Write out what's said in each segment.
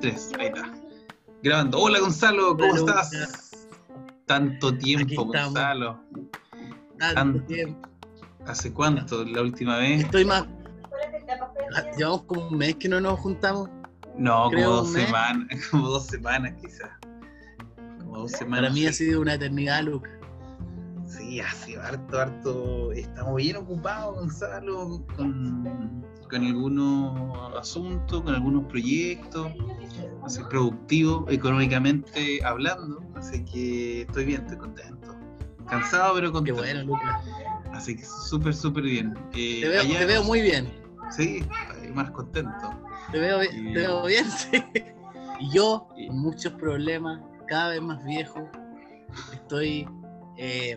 tres, ahí está. Grabando. Hola Gonzalo, ¿cómo estás? Tanto tiempo, Gonzalo. Tanto tiempo. ¿Hace cuánto? ¿La última vez? Estoy más. Llevamos como un mes que no nos juntamos. No, como dos semanas, como dos semanas quizás. Como dos semanas. Para mí ha sido una eternidad, Luca. Sí, ha sido harto, harto. Estamos bien ocupados, Gonzalo, con, con algunos asuntos, con algunos proyectos, así productivo económicamente hablando. Así que estoy bien, estoy contento. Cansado, pero contento. Qué bueno, Lucas. Así que súper, súper bien. Eh, te, veo, te, veo, muy bien. Sí, más contento. Te veo, te veo bien, sí. Y yo, con muchos problemas, cada vez más viejo, estoy, eh,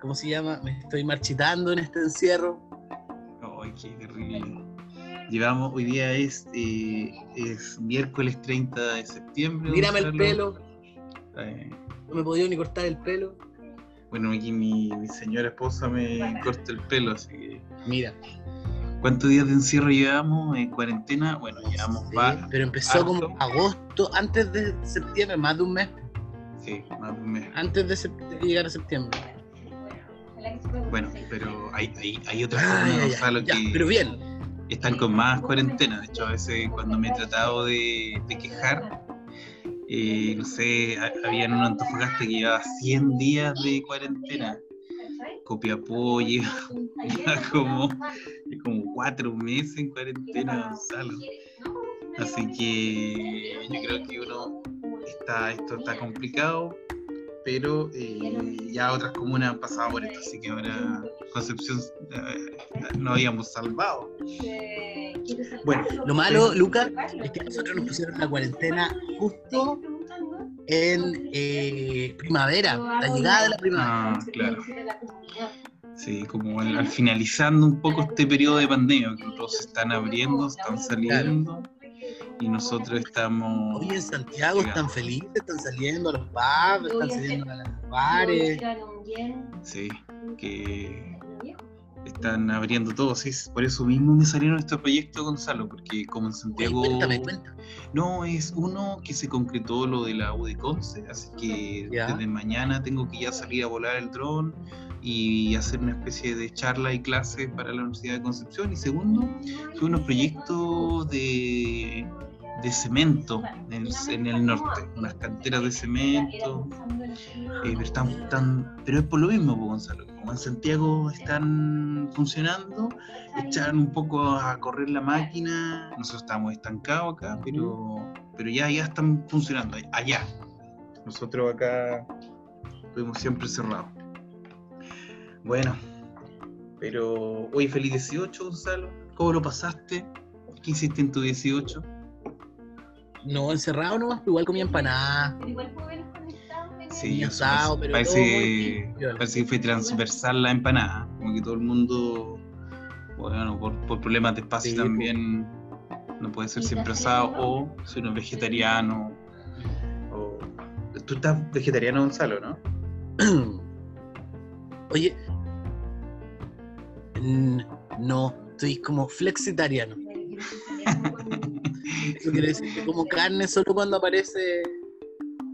¿cómo se llama? Me estoy marchitando en este encierro. Ay, qué terrible. Llevamos, hoy día es, eh, es miércoles 30 de septiembre. Mírame el pelo. Eh, no me he podido ni cortar el pelo. Bueno, aquí mi, mi señora esposa me corta el pelo, así que. Mira. ¿Cuántos días de encierro llevamos en cuarentena? Bueno, llevamos sí, Pero empezó como agosto, antes de septiembre, más de un mes. Sí, más de un mes. Antes de, llegar a septiembre. Bueno, pero hay, hay, hay otras cosas, que pero bien. Están con más cuarentena. De hecho, a veces cuando me he tratado de, de quejar, eh, no sé, había en un Antofagasta que llevaba 100 días de cuarentena. Copiapó lleva, como, como cuatro meses en cuarentena, Gonzalo. Así que yo creo que uno está, esto está complicado, pero eh, ya otras comunas han pasado por esto, así que ahora Concepción eh, no habíamos salvado. Bueno, lo malo, Lucas, es que nosotros nos pusieron la cuarentena justo en eh, primavera, la llegada de la primavera. Ah, claro. Sí, como al, finalizando un poco este periodo de pandemia, que todos se están abriendo, están saliendo. Y nosotros estamos. Hoy en Santiago están felices, están saliendo a los pubs, están saliendo a los bares. Sí, que están abriendo todo, sí, por eso mismo me salieron estos proyectos, Gonzalo, porque como en Santiago... cuéntame, cuéntame. No, es uno que se concretó lo de la U de Conce, así que desde mañana tengo que ya salir a volar el dron y hacer una especie de charla y clase para la Universidad de Concepción. Y segundo, son unos proyectos de de cemento en, el norte, unas canteras de cemento, eh, pero, están, pero es por lo mismo, Gonzalo, como en Santiago están funcionando, echan un poco a correr la máquina, nosotros estamos estancados acá, pero, pero ya, ya están funcionando, allá. Nosotros acá estuvimos siempre cerrados. Bueno, pero hoy feliz 18, Gonzalo. ¿Cómo lo pasaste? ¿Qué hiciste en tu 18? No, encerrado nomás, igual comía empanada. Pero igual Sí, yo asado, pero parece, parece que fue transversal la empanada, como que todo el mundo, bueno, por, por problemas de espacio también no puede ser siempre asado, o si uno es vegetariano, o... Tú estás vegetariano, Gonzalo, ¿no? Oye, no, estoy como flexitariano. Eso quiere decir que como carne solo cuando aparece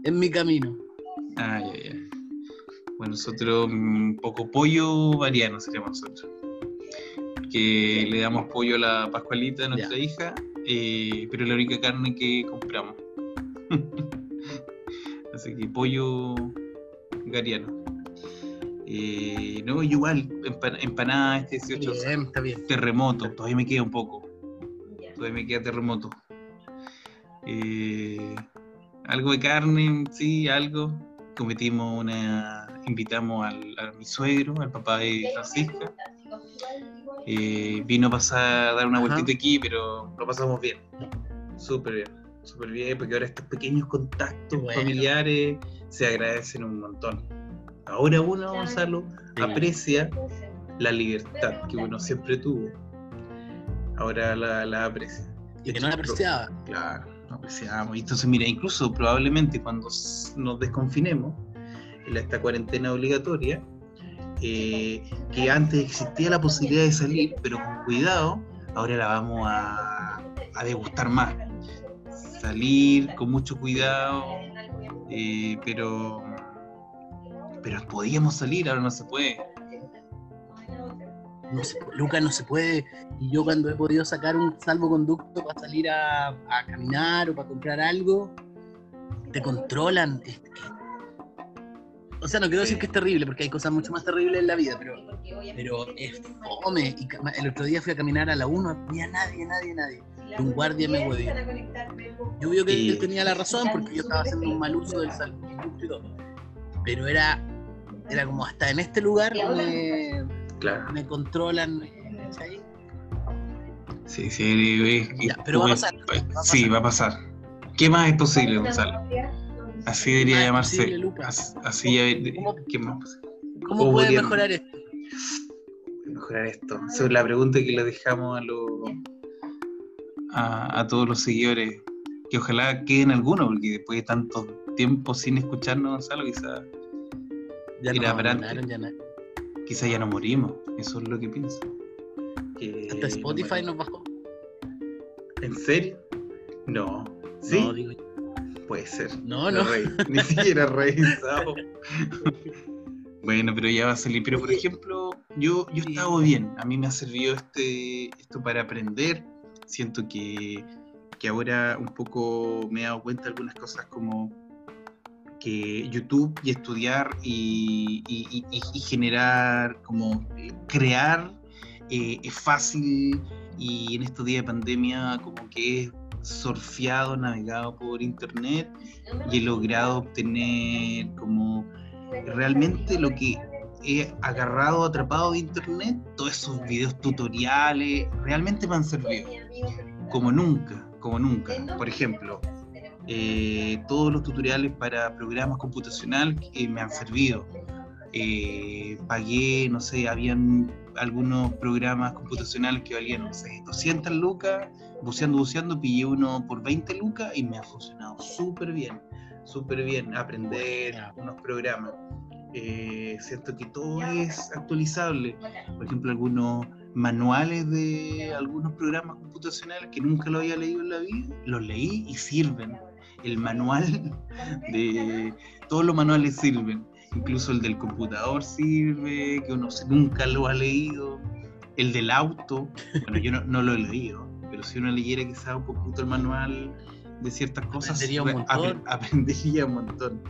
en mi camino. Ah, ya, ya. Bueno, nosotros un poco pollo variano seríamos nosotros. Que le damos pollo a la Pascualita, a nuestra hija, eh, pero la única carne que compramos. Así que pollo gariano. Eh, no, igual, empanada este 18. está bien. Terremoto, todavía me queda un poco. Todavía me queda terremoto. Eh, algo de carne, sí, algo. Cometimos una. Invitamos al, a mi suegro, al papá de Francisca. Eh, vino a pasar a dar una vueltita aquí, pero lo pasamos bien. Súper bien, súper bien, porque ahora estos pequeños contactos familiares se agradecen un montón. Ahora uno, Gonzalo, aprecia la libertad que uno siempre tuvo. Ahora la, la aprecia. Y que no la apreciaba. Claro Y entonces, mira, incluso probablemente cuando nos desconfinemos, en esta cuarentena obligatoria, eh, que antes existía la posibilidad de salir, pero con cuidado, ahora la vamos a, a degustar más. salir con mucho cuidado, eh, pero, pero podíamos salir, ahora no se puede. No se, Lucas no se puede. Y yo cuando he podido sacar un salvoconducto para salir a, a caminar o para comprar algo, te controlan. O sea, no quiero decir que es terrible, porque hay cosas mucho más terribles en la vida, pero, pero es fome. Y el otro día fui a caminar a la 1, no había nadie, nadie, nadie. un guardia me huevió. Yo veo que él tenía la razón, porque yo estaba haciendo un mal uso del salvoconducto y todo. Pero era, era como hasta en este lugar me, me controlan. Sí, sí, pero va a pasar. Sí, va a pasar. ¿Qué más es posible, Gonzalo? Así debería llamarse. Así, ¿Cómo, ¿Qué más? ¿Cómo, puede mejorar esto? Mejorar esto. Esa es la pregunta que le dejamos a, los, a, todos los seguidores. Que ojalá queden algunos, porque después de tanto tiempo sin escucharnos, Gonzalo, quizás. Ya no Quizás ya no morimos. Eso es lo que pienso. Hasta Spotify nos bajó. ¿En serio? No. ¿Sí? No, digo Puede ser. No, no. Ni siquiera revisado. bueno, pero ya va a salir. Pero por ejemplo, yo, yo he estado bien. A mí me ha servido este, esto para aprender. Siento que, que ahora un poco me he dado cuenta de algunas cosas como YouTube y estudiar y, generar, como crear, eh, es fácil y en estos días de pandemia como que es surfeado, navegado por internet y he logrado obtener como realmente lo que he agarrado, atrapado de internet, todos esos videos tutoriales, realmente me han servido. Como nunca, como nunca. Por ejemplo, eh, todos los tutoriales para programas computacionales que me han servido. Eh, pagué, no sé, habían algunos programas computacionales que valían, no sé, 200 lucas buceando, buceando, pillé uno por 20 lucas y me ha funcionado súper bien, súper bien aprender unos programas. Eh, siento que todo es actualizable. Por ejemplo, algunos manuales de algunos programas computacionales que nunca lo había leído en la vida, los leí y sirven. El manual de todos los manuales sirven, incluso el del computador sirve, que uno nunca lo ha leído. El del auto, bueno, yo no, no lo he leído, pero si uno leyera quizás un poquito el manual de ciertas cosas, aprendería un montón. aprendería un montón.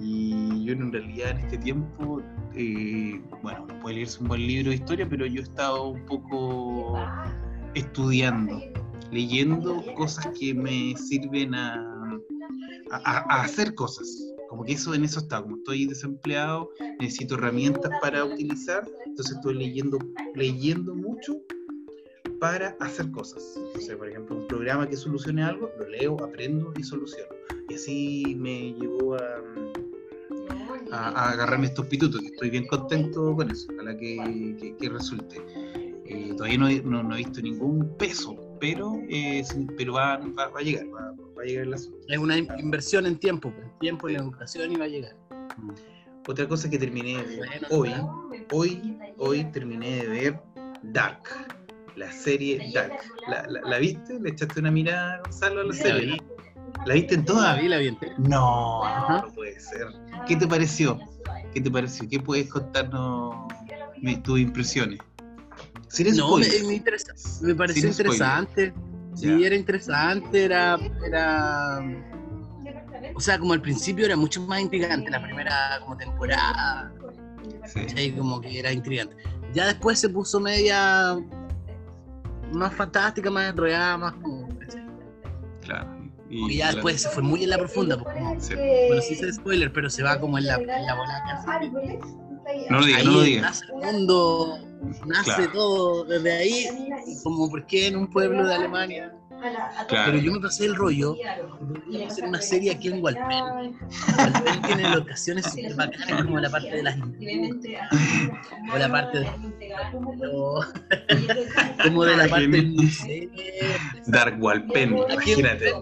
Y yo en realidad en este tiempo, eh, bueno, no puede leerse un buen libro de historia, pero yo he estado un poco estudiando, leyendo cosas que me sirven a, a, hacer cosas. Como que eso en eso está, como estoy desempleado, necesito herramientas para utilizar, entonces estoy leyendo, leyendo mucho para hacer cosas. O por ejemplo, un programa que solucione algo, lo leo, aprendo y soluciono. Y así me llevó a, a, agarrarme estos pitutos, que estoy bien contento con eso, ojalá que, que, resulte. Eh, todavía no, no, he visto ningún peso, pero, eh, pero va, va, a llegar, va, a llegar el asunto. Es una inversión en tiempo, en pues, tiempo, en educación y va a llegar. Mm. Otra cosa que terminé de ver hoy, hoy, hoy terminé de ver Dark la serie Dark. ¿La, la, viste? ¿Le echaste una mirada, Gonzalo, a la serie? ¿La viste en toda? La vi, la vi No, no puede ser. ¿Qué te pareció? ¿Qué te pareció? ¿Qué puedes contarnos tus impresiones? no, me, me, interesa, me pareció interesante. Sí, era interesante, era, era. O sea, como al principio era mucho más intrigante, la primera como temporada. Sí. Como que era intrigante. Ya después se puso media más fantástica, más enrollada, más como. Claro. Y, ya después se fue muy en la profunda. Pues, como, Bueno, sí se spoiler, pero se va como en la, en la bola No lo digas, no lo digas. Nace todo desde ahí, como porque en un pueblo de Alemania pero yo me pasé el rollo de hacer una serie aquí en Walpen. Walpen tiene locaciones súper bacanas como la parte de las industrias o la parte de como de la parte del museo. Dark Walpen, imagínate.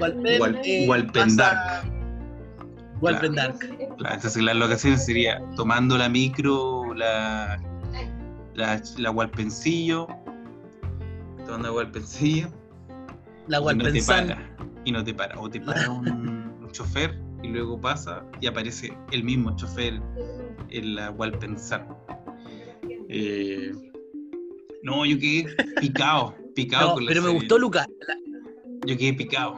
Walpen, Walpen Dark. Walpen Dark. entonces la locación sería tomando la micro, la, la, la tomando Walpencillo la Walpensan. y no te para. O te para un, chofer y luego pasa y aparece el mismo chofer en la cual pensar. Eh, no, yo quedé picado, picado Pero me gustó Lucas. Yo quedé picado.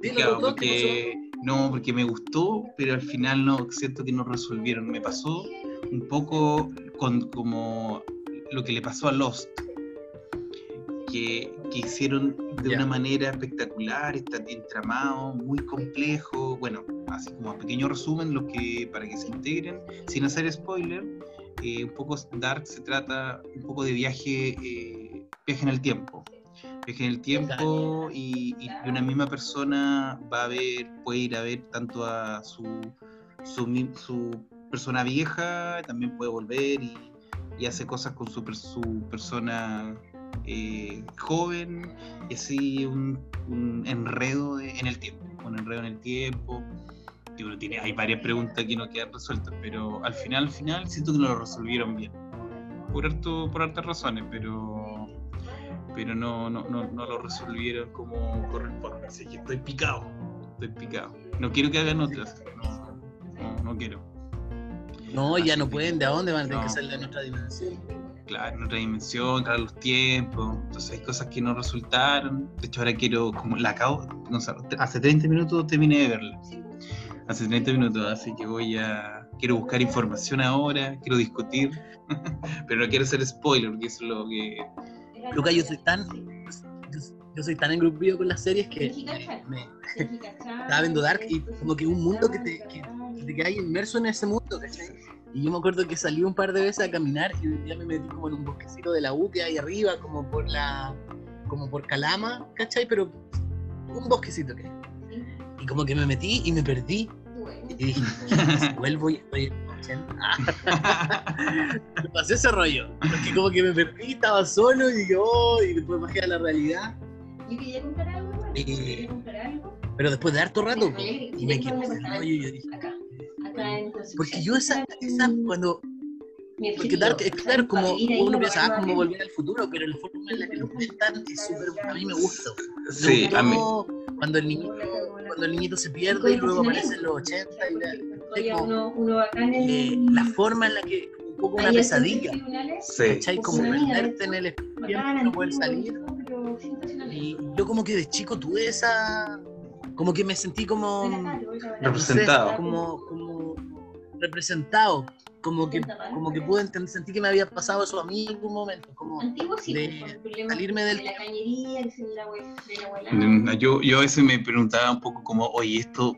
Picado porque no, porque me gustó, pero al final no, siento que no resolvieron. Me pasó un poco con como lo que le pasó a Lost, que, hicieron de una manera espectacular, está entramado, muy complejo. Bueno, así como a pequeño resumen, lo que para que se integren, sin hacer spoiler, eh, un poco Dark se trata un poco de viaje, eh, viaje en el tiempo viaje en el tiempo y, una misma persona va a ver, puede ir a ver tanto a su, su, persona vieja, también puede volver y, hace cosas con su, su persona eh, joven y así un, enredo en el tiempo, un enredo en el tiempo. tiene, hay varias preguntas que no quedan resueltas, pero al final, al final siento que no lo resolvieron bien. Por, harto, por hartas razones, pero pero no, no, no, no lo resolvieron como corresponde. Así que estoy picado, estoy picado. No quiero que hagan otras, no, no, no quiero. No, ya no pueden, ¿de dónde van a tener que salir en otra dimensión? Claro, en otra dimensión, claro, los tiempos. Entonces hay cosas que no resultaron. De hecho, ahora quiero, como la acabo, no sé, hace 30 minutos terminé de verla. Hace 30 minutos, así que voy a. Quiero buscar información ahora, quiero discutir, pero no quiero hacer spoiler, porque eso es lo que Lucas, yo soy tan. Yo, soy tan engrupido con las series que me, estaba viendo Dark y como que un mundo que te, que, te quedas inmerso en ese mundo, Y yo me acuerdo que salí un par de veces a caminar y un día me metí como en un bosquecito de la U que hay arriba, como por la. como por Calama, ¿cachai? Pero un bosquecito que Y como que me metí y me perdí. Y dije, vuelvo y estoy me pasé ese rollo. Porque como que me perdí, estaba solo y yo, y después bajé a la realidad. Yo quería comprar algo, eh, comprar algo. Pero después de harto rato, y me quedé ese rollo y yo dije, acá. Porque yo esa, esa cuando porque Dark, es claro, como uno piensa, ah, como volver al futuro, pero la forma en la que lo cuentan es súper, a mí me gusta. Sí, a mí. Cuando el niñito, cuando el niñito se pierde y luego aparece en los 80 y la, como, eh, la forma en la que, un poco una pesadilla, sí. ¿cachai? Como perderte en el espacio, no poder salir. Y yo como que de chico tuve esa, como que me sentí como representado. como, como representado como que, como que pude entender, sentí que me había pasado eso a mí en algún momento, como de salirme del... La cañería, yo, yo a veces me preguntaba un poco como, oye, ¿esto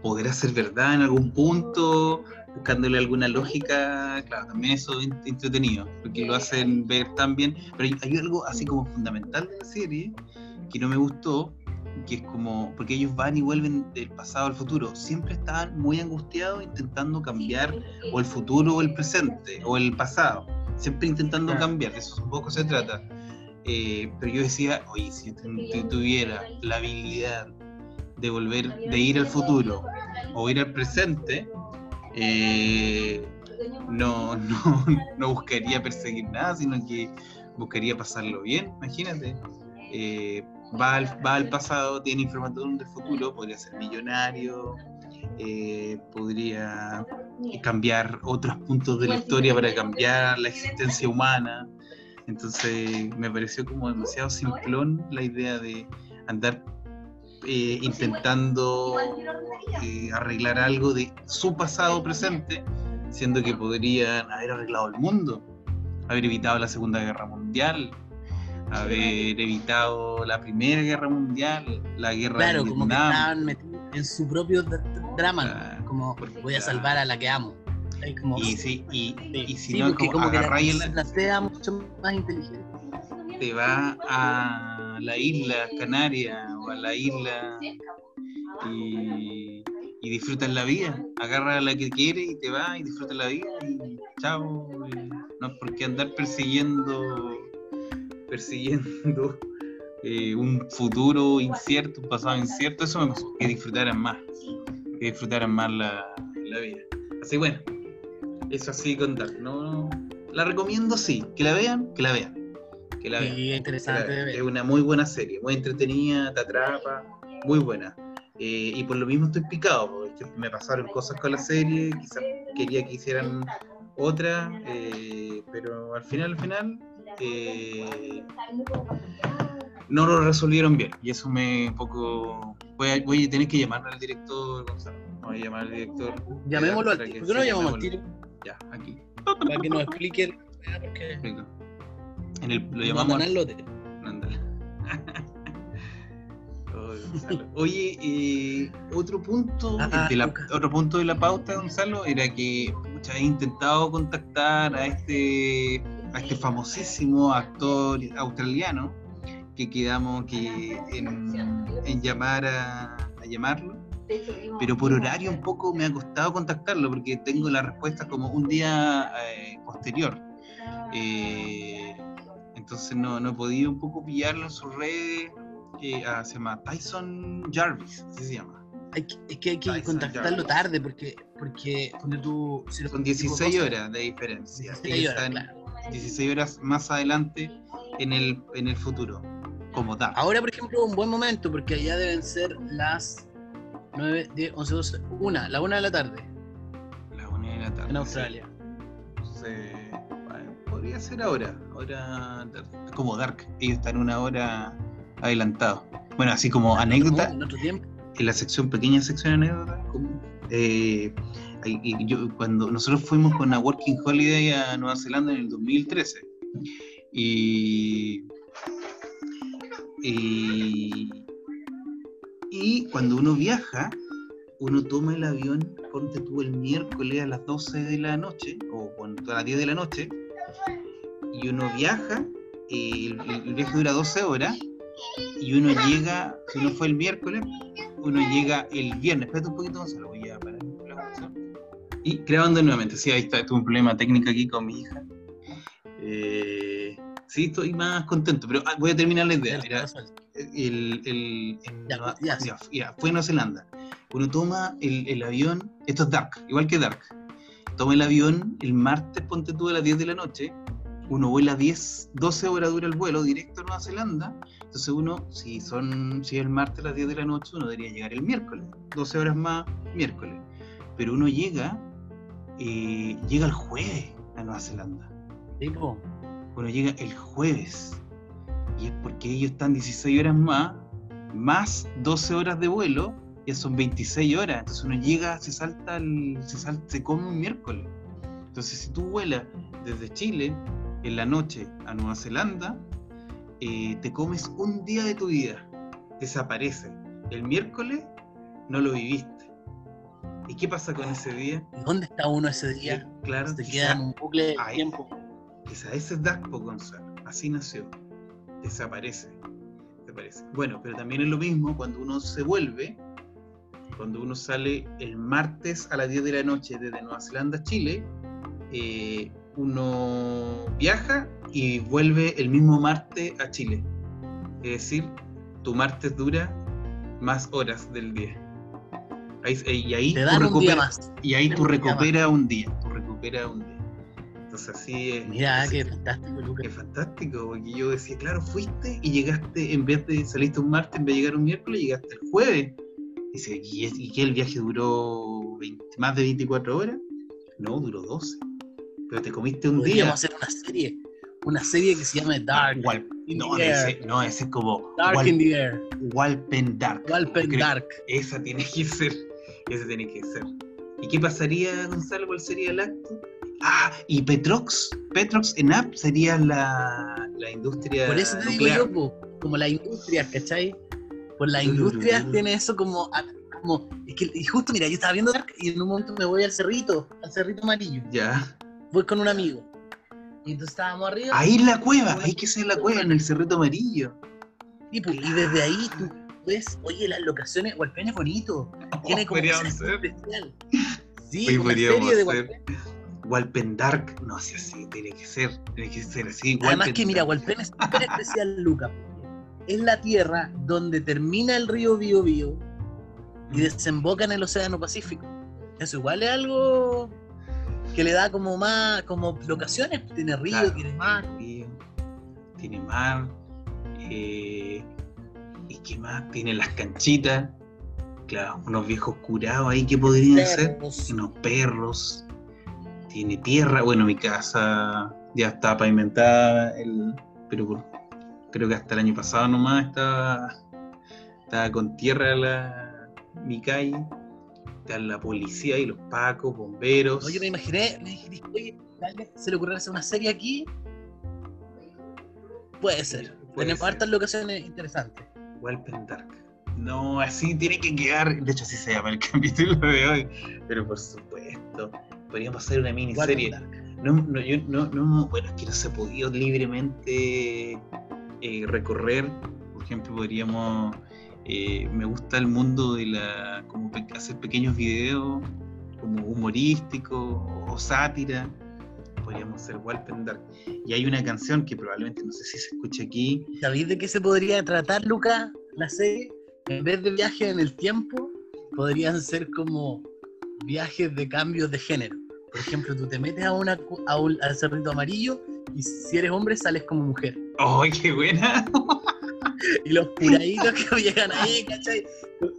podrá ser verdad en algún punto? Buscándole alguna lógica, claro, también eso es entretenido, porque lo hacen ver tan bien, pero hay algo así como fundamental de la serie que no me gustó, que es como, porque ellos van y vuelven del pasado al futuro, siempre están muy angustiados intentando cambiar o el futuro o el presente o el pasado, siempre intentando cambiar, de eso un poco se trata. Eh, pero yo decía, oye, si tuviera la habilidad de volver, de ir al futuro o ir al presente, eh, no, no, no buscaría perseguir nada, sino que buscaría pasarlo bien, imagínate. Eh, va al, va al pasado, tiene información del futuro, podría ser millonario, eh, podría cambiar otros puntos de la historia para cambiar la existencia humana. Entonces me pareció como demasiado simplón la idea de andar eh, intentando eh, arreglar algo de su pasado presente, siendo que podrían haber arreglado el mundo, haber evitado la Segunda Guerra Mundial, haber evitado la Primera Guerra Mundial, la guerra claro, de como que estaban metidos en su propio drama, como voy a salvar a la que amo. y sí, y, y si sí, no, como, como que la, el, plantea mucho más inteligente. Te va a la isla Canaria o a la isla y, y disfrutas la vida. Agarra a la que quiere y te va y disfruta la vida y chao. no es por qué andar persiguiendo persiguiendo eh, un futuro incierto, un pasado incierto, eso me pasó, que disfrutaran más, que disfrutaran más la, vida. Así bueno, eso así contar, ¿no? La recomiendo sí, que la vean, que la vean. Que la vean. interesante. Es una muy buena serie, muy entretenida, te atrapa. muy buena. Eh, y por lo mismo estoy picado, porque me pasaron cosas con la serie, quizás quería que hicieran otra, eh, pero al final, al final, eh, no lo resolvieron bien. Y eso me un poco. Voy a, voy a tener que llamar al director Gonzalo. Voy a llamar al director. Llamémoslo al ¿Por qué no lo llamamos al tiro? Ya, aquí. Para que nos explique. Porque... En el, lo llamamos. No, lote. Oye, eh, otro punto ah, de la, otro punto de la pauta, Gonzalo, era que muchas he intentado contactar a este a este famosísimo actor australiano que quedamos que en, llamar a, llamarlo, pero por horario un poco me ha costado contactarlo porque tengo la respuesta como un día eh, posterior. Eh, entonces no, no he podido un poco pillarlo en sus redes. que ah, se llama Tyson Jarvis, así se llama. es que hay que contactarlo tarde porque, porque cuando tú... Son 16 horas de diferencia. 16 horas, 16 horas más adelante en el, en el futuro. Ahora, por ejemplo, un buen momento, porque allá deben ser las 9, 10, 11, 12, 1, la 1 de la tarde. La 1 de la tarde. En Australia. podría ser ahora. Ahora, como Dark. Ellos están una hora adelantado. Bueno, así como anécdota. En otro tiempo. En la sección, pequeña sección anécdota, eh, yo, cuando nosotros fuimos con la Working Holiday a Nueva Zelanda en el 2013 y y, cuando uno viaja, uno toma el avión, ponte tú el miércoles a las 12 de la noche, o a las 10 de la noche, y uno viaja, el, viaje dura 12 horas, y uno llega, si no fue el miércoles, uno llega el viernes. Espérate un poquito, se Y grabando nuevamente, sí, ahí está, tuve un problema técnico aquí con mi hija. Eh, sí estoy más contento, pero ah, voy a terminar la idea. el, el, ya, fue Nueva Zelanda. Uno toma el, avión, esto es Dark, igual que Dark. Toma el avión el martes, ponte tú a las 10 de la noche. Uno vuela 10, 12 horas dura el vuelo directo a Nueva Zelanda. Entonces uno, si son si es el martes a las 10 de la noche, uno debería llegar el miércoles. 12 horas más miércoles. Pero uno llega, eh, llega el jueves a Nueva Zelanda. ¿Tipo? Bueno, llega el jueves. Y es porque ellos están 16 horas más, más 12 horas de vuelo, ya son 26 horas. Entonces uno llega, se salta, se, salta, se come un miércoles. Entonces si tú vuelas desde Chile en la noche a Nueva Zelanda, eh, te comes un día de tu vida. Desaparece. El miércoles no lo viviste. ¿Y qué pasa con ese día? ¿Dónde está uno ese día? claro, te queda en un bucle de tiempo. Esa, ese es Daspo Gonzalo, así nació. Desaparece. Desaparece. Bueno, pero también es lo mismo cuando uno se vuelve, cuando uno sale el martes a las 10 de la noche desde Nueva Zelanda a Chile, eh, uno viaja y vuelve el mismo martes a Chile. Es decir, tu martes dura más horas del día. Y ahí tú recuperas, y ahí tú recuperas un día, tú recuperas un día. Entonces así es. Mira, qué fantástico, Lucas. Qué fantástico, porque yo decía, claro, fuiste y llegaste, en vez de saliste un martes, en vez de llegar un miércoles, llegaste el jueves. Dice, ¿y, qué el viaje duró más de 24 horas? No, duró 12. Pero te comiste un día. hacer una serie, una serie que se llama Dark. no, ese, no, ese es como. Dark in the Air. Walpen Dark. Walpen Dark. Esa tiene que ser. Esa tiene que ser. ¿Y qué pasaría, Gonzalo? ¿Cuál sería el acto? Ah, y Petrox, Petrox en app sería la, la industria. Por eso te digo yo, como la industria, ¿cachai? Por la industria tiene eso como, como. Es que y justo, mira, yo estaba viendo y en un momento me voy al cerrito, al cerrito amarillo. Ya. Voy con un amigo. Y entonces estábamos arriba. Ahí en la cueva, ahí que es la cueva, en el cerrito amarillo. Y, pues, y desde ahí tú ves, oye, las locaciones, Hualpén es bonito. Tiene como un especial. Sí, una serie de Hualpén Walpen Dark, no sé así, tiene que ser, tiene que ser así. Además que mira, Walpen es súper especial, Luca. Es la tierra donde termina el río Bio Bio y mm. desemboca en el Océano Pacífico. Eso igual es algo que le da como más, como locaciones, tiene río, tiene mar. tiene mar. Eh, ¿Y qué más? Tiene las canchitas. Claro, unos viejos curados ahí que podrían ser. Unos perros. Tiene tierra. Bueno, mi casa ya está pavimentada. El, pero creo que hasta el año pasado nomás estaba, estaba con tierra la, mi calle. Está la policía y los pacos, bomberos. Oye, me imaginé, me imaginé, oye, se le ocurrió hacer una serie aquí. Puede ser. Tenemos hartas locaciones interesantes. Welpen Dark. No, así tiene que quedar. De hecho, así se llama el capítulo de hoy. Pero por supuesto, podríamos hacer una miniserie. No, no, yo, no, no, bueno, es que no se ha podido libremente eh, recorrer. Por ejemplo, podríamos. Eh, me gusta el mundo de la. como hacer pequeños videos, como humorísticos o sátira podríamos Walpen Dark. Y hay una canción que probablemente no sé si se escucha aquí. ¿Sabéis de qué se podría tratar, Luca, la serie? En vez de viajes en el tiempo, podrían ser como viajes de cambios de género. Por ejemplo, tú te metes a, una, a un, al cerrito amarillo y si eres hombre sales como mujer. ¡Ay, qué buena! y los puraditos que llegan ahí, ¿cachai?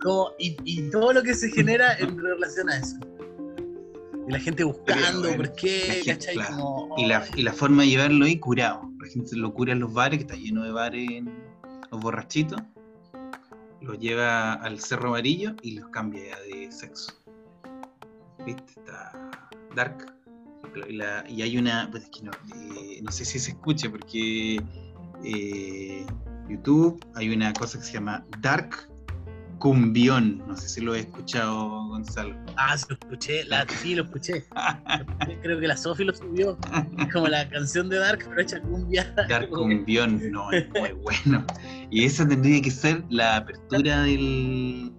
Como, y, y todo lo que se genera en relación a eso y la gente buscando, ¿por qué? y, la, y la forma de llevarlo ahí curado. La gente lo cura en los bares, que está lleno de bares, los borrachitos. Los lleva al Cerro Amarillo y los cambia de sexo. ¿Viste? Está dark. Y, hay una. Pues es que no, eh, no sé si se escucha porque. Eh, YouTube hay una cosa que se llama Dark Cumbión, no sé si lo he escuchado, Gonzalo. Ah, sí lo escuché, la, sí lo escuché. Creo que la Sofi lo subió. Es como la canción de Dark, pero hecha cumbia. Dark Cumbión, no, es muy bueno. Y esa tendría que ser la apertura del.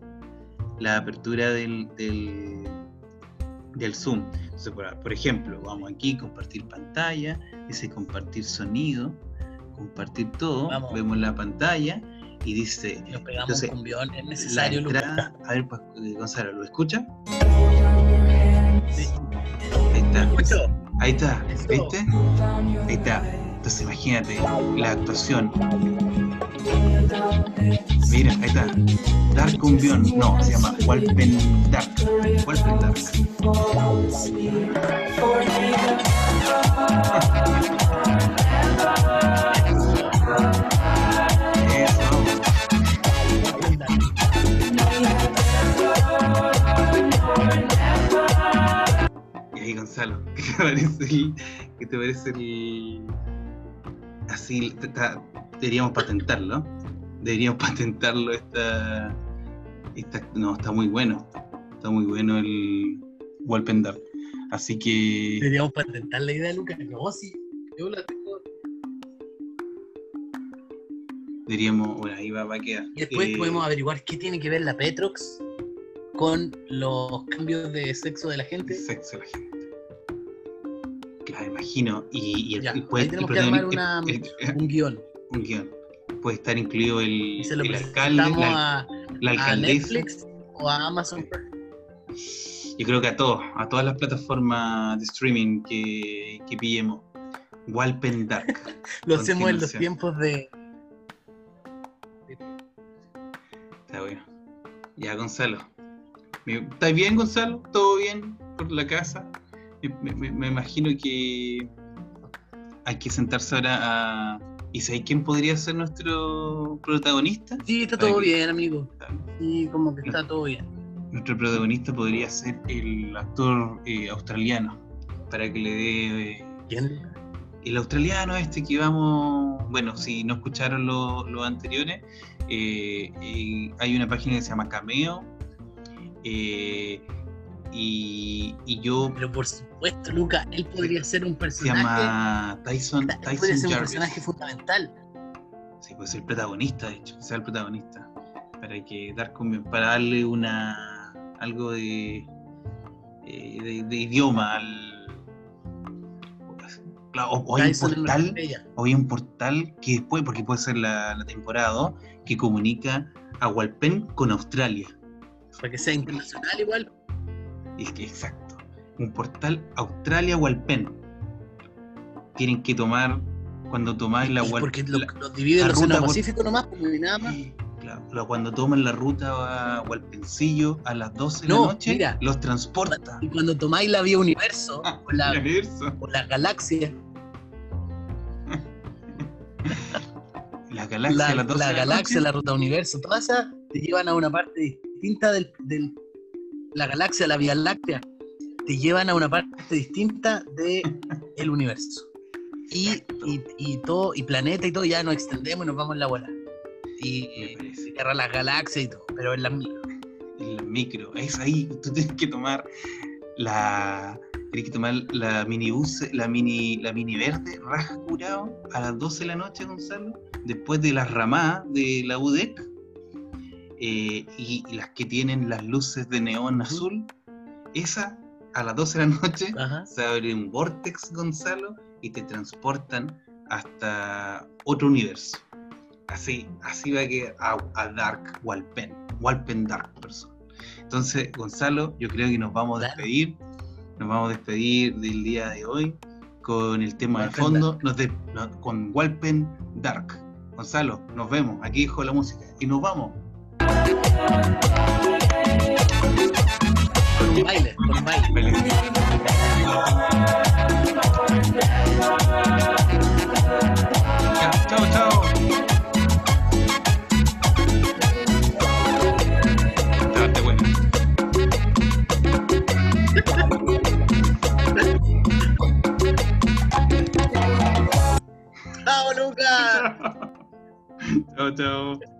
La apertura del, del, del Zoom. Entonces, por, por ejemplo, vamos aquí, compartir pantalla, dice compartir sonido, compartir todo, vemos la pantalla y dice. Nos pegamos entonces, un cumbión, es necesario. La entrada, a ver, pues, Gonzalo, ¿lo escucha? Sí. Ahí está. Ahí está, ¿viste? Ahí está. Entonces imagínate la actuación. Mira, ahí está. Dark Cumbión. No, se llama Walpen Dark. Walpen Dark. Parece el, qué te parece el así deberíamos patentarlo? Deberíamos patentarlo esta, esta no, está muy bueno. Está muy bueno el Walpendar. Así que deberíamos patentar la idea, Lucas. No, sí, yo la tengo. Diríamos, bueno, ahí va, a quedar. Y después eh, podemos averiguar qué tiene que ver la Petrox con los cambios de sexo de la gente. Sexo de la gente imagino. Y, el, puede, tenemos que armar un guion. Un guion. Puede estar incluido el, el alcalde, la, la alcaldesa. A Netflix o a Amazon Yo creo que a todos, a todas las plataformas de streaming que, que pillemos. Walpen Dark. Lo hacemos en los tiempos de. Está bueno. Ya, Gonzalo. ¿Estás bien, Gonzalo? ¿Todo bien por la casa? Me, imagino que hay que sentarse ahora a... ¿Y sabes quién podría ser nuestro protagonista? Sí, está todo bien, amigo. Sí, como que está todo bien. Nuestro protagonista podría ser el actor eh, australiano, para que le dé... Eh, ¿Quién? El australiano este que vamos... Bueno, si no escucharon los lo anteriores, eh, hay una página que se llama Cameo. Eh, y, yo. Pero por supuesto, Luca, él podría ser un personaje. Se llama Tyson, Tyson podría ser un personaje fundamental. Sí, puede ser el protagonista, de hecho, que sea el protagonista. Para que dar para darle una algo de, eh, de, idioma al. o, hay un portal, o hay un portal que después, porque puede ser la, la temporada 2, que comunica a Walpen con Australia. Para que sea internacional igual exacto. Un portal Australia-Walpen. Tienen que tomar, cuando tomáis la Porque lo, divide el Océano Pacífico nomás, pues, nada más. Claro, cuando toman la ruta o al pensillo a las 12 de la noche, los transporta. Y cuando tomáis la vía universo, o, la, o la galaxia. la galaxia, la, la, galaxia, la ruta universo, todas esas te llevan a una parte distinta del, del la galaxia, la Vía Láctea, te llevan a una parte distinta del universo. Y, y, todo, y planeta y todo, ya nos extendemos y nos vamos en la bola. Y, cierra las galaxias y todo, pero en las micro. En las micro, es ahí, tú tienes que tomar la. Tienes que tomar la minibus, la mini, la mini verde, raja curado, a las 12 de la noche, Gonzalo, después de las ramadas de la UDEC, eh, y, las que tienen las luces de neón azul, esa a las 12 de la noche se abre un vortex, Gonzalo, y te transportan hasta otro universo. Así, así va que a, a Dark Walpen, Walpen Dark Person. Entonces, Gonzalo, yo creo que nos vamos a despedir. Nos vamos a despedir del día de hoy con el tema de fondo, nos con Walpen Dark. Gonzalo, nos vemos. Aquí dejo la música y nos vamos. Con baile, con baile. Chao, chao. Date bueno. ¡Chao, Lucas! chao, chao.